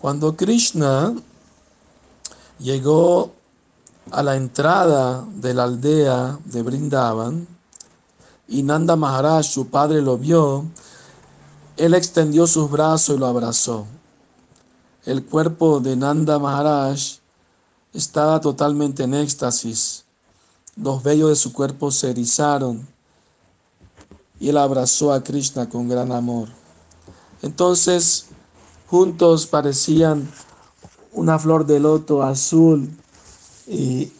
Cuando Krishna llegó a la entrada de la aldea de Brindavan y Nanda Maharaj, su padre, lo vio, él extendió sus brazos y lo abrazó. El cuerpo de Nanda Maharaj estaba totalmente en éxtasis. Los vellos de su cuerpo se erizaron y él abrazó a Krishna con gran amor. Entonces, juntos parecían una flor de loto azul y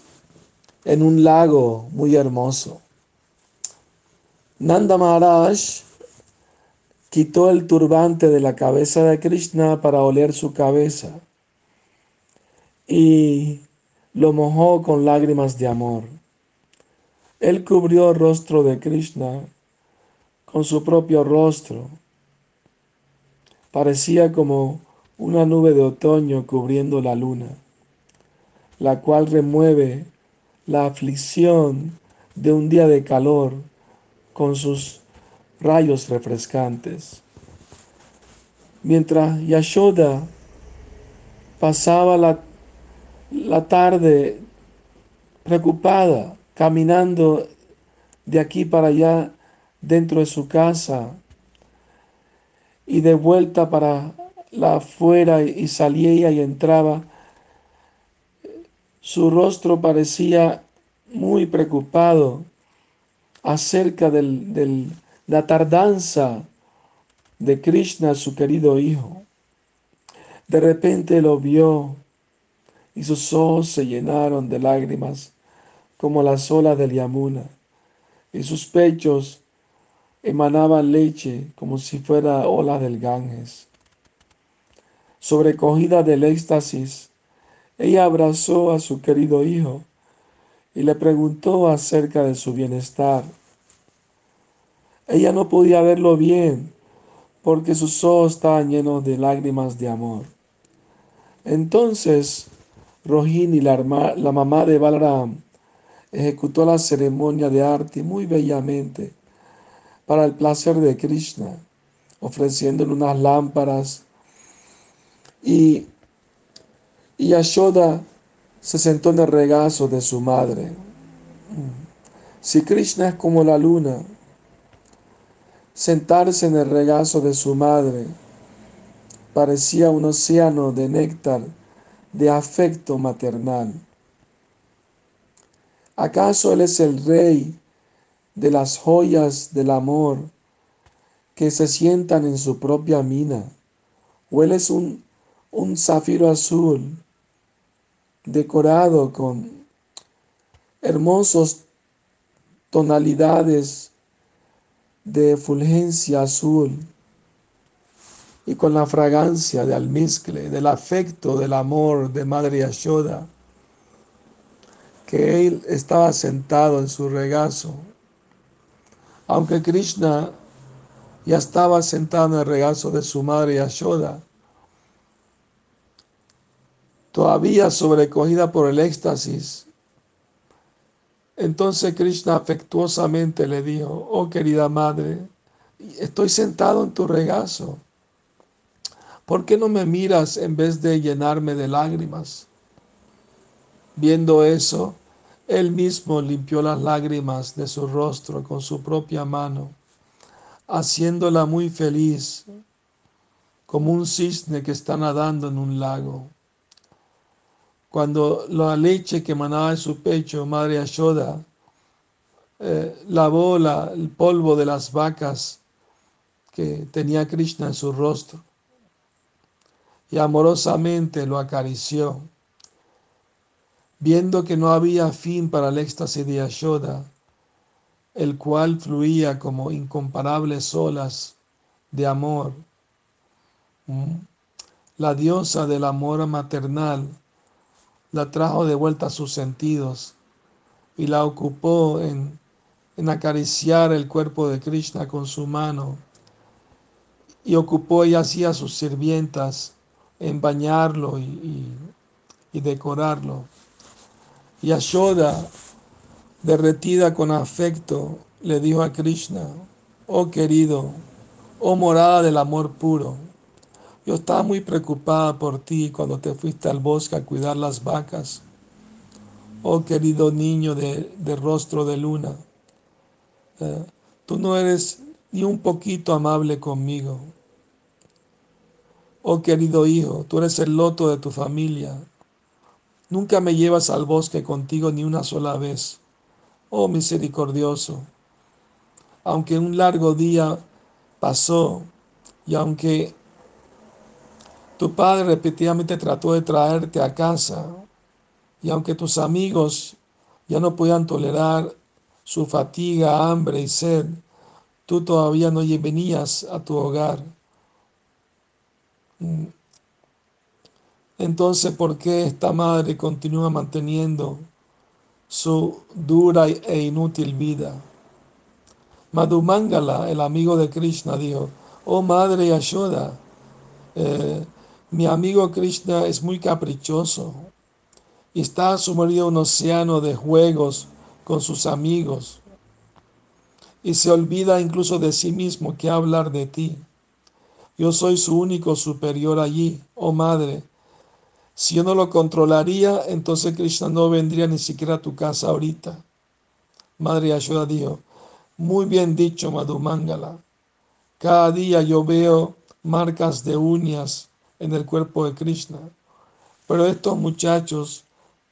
en un lago muy hermoso. Nanda Maharaj quitó el turbante de la cabeza de Krishna para oler su cabeza y lo mojó con lágrimas de amor. Él cubrió el rostro de Krishna con su propio rostro. Parecía como una nube de otoño cubriendo la luna, la cual remueve la aflicción de un día de calor con sus rayos refrescantes. Mientras Yashoda pasaba la, la tarde preocupada, caminando de aquí para allá dentro de su casa y de vuelta para la afuera y salía y entraba, su rostro parecía muy preocupado acerca de la tardanza de Krishna, su querido hijo. De repente lo vio y sus ojos se llenaron de lágrimas como las olas del Yamuna y sus pechos emanaban leche como si fuera ola del Ganges. Sobrecogida del éxtasis, ella abrazó a su querido hijo y le preguntó acerca de su bienestar. Ella no podía verlo bien porque sus ojos estaban llenos de lágrimas de amor. Entonces, Rohini, la, la mamá de Balaram, ejecutó la ceremonia de arte muy bellamente para el placer de Krishna, ofreciéndole unas lámparas. Y, y Yashoda se sentó en el regazo de su madre. Si Krishna es como la luna, sentarse en el regazo de su madre parecía un océano de néctar, de afecto maternal. ¿Acaso Él es el rey de las joyas del amor que se sientan en su propia mina? ¿O Él es un, un zafiro azul decorado con hermosos tonalidades de fulgencia azul y con la fragancia de almizcle, del afecto, del amor de Madre Yashoda, que él estaba sentado en su regazo. Aunque Krishna ya estaba sentado en el regazo de su madre Yashoda, todavía sobrecogida por el éxtasis. Entonces Krishna afectuosamente le dijo, oh querida madre, estoy sentado en tu regazo. ¿Por qué no me miras en vez de llenarme de lágrimas? Viendo eso, él mismo limpió las lágrimas de su rostro con su propia mano, haciéndola muy feliz, como un cisne que está nadando en un lago. Cuando la leche que emanaba de su pecho, Madre Ashoda, eh, lavó el polvo de las vacas que tenía Krishna en su rostro y amorosamente lo acarició. Viendo que no había fin para el éxtasis de Ashoda, el cual fluía como incomparables olas de amor, la diosa del amor maternal la trajo de vuelta a sus sentidos y la ocupó en, acariciar el cuerpo de Krishna con su mano y ocupó y hacía sus sirvientas en bañarlo y, y, decorarlo. Y Ashoda, derretida con afecto, le dijo a Krishna, oh querido, oh morada del amor puro, Yo estaba muy preocupada por ti cuando te fuiste al bosque a cuidar las vacas. Oh querido niño de, rostro de luna, eh, tú no eres ni un poquito amable conmigo. Oh querido hijo, tú eres el loto de tu familia. Nunca me llevas al bosque contigo ni una sola vez. Oh misericordioso, aunque un largo día pasó y aunque tu padre repetidamente trató de traerte a casa y aunque tus amigos ya no podían tolerar su fatiga, hambre y sed, tú todavía no venías a tu hogar. Entonces, ¿por qué esta madre continúa manteniendo su dura e inútil vida? Madhumangala, el amigo de Krishna, dijo, oh madre Yashoda, eh, mi amigo Krishna es muy caprichoso y está sumergido en un océano de juegos con sus amigos y se olvida incluso de sí mismo que hablar de ti. Yo soy su único superior allí, oh madre. Si yo no lo controlaría, entonces Krishna no vendría ni siquiera a tu casa ahorita. Madre Yashoda dijo, muy bien dicho, Madhumangala. Cada día yo veo marcas de uñas en el cuerpo de Krishna, pero estos muchachos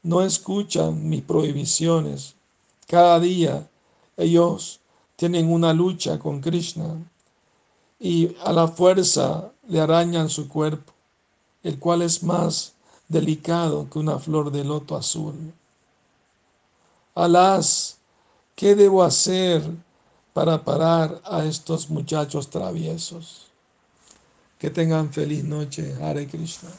no escuchan mis prohibiciones. Cada día ellos tienen una lucha con Krishna y a la fuerza le arañan su cuerpo, el cual es más delicado que una flor de loto azul. Alas, ¿qué debo hacer para parar a estos muchachos traviesos? Que tengan feliz noche, Hare Krishna.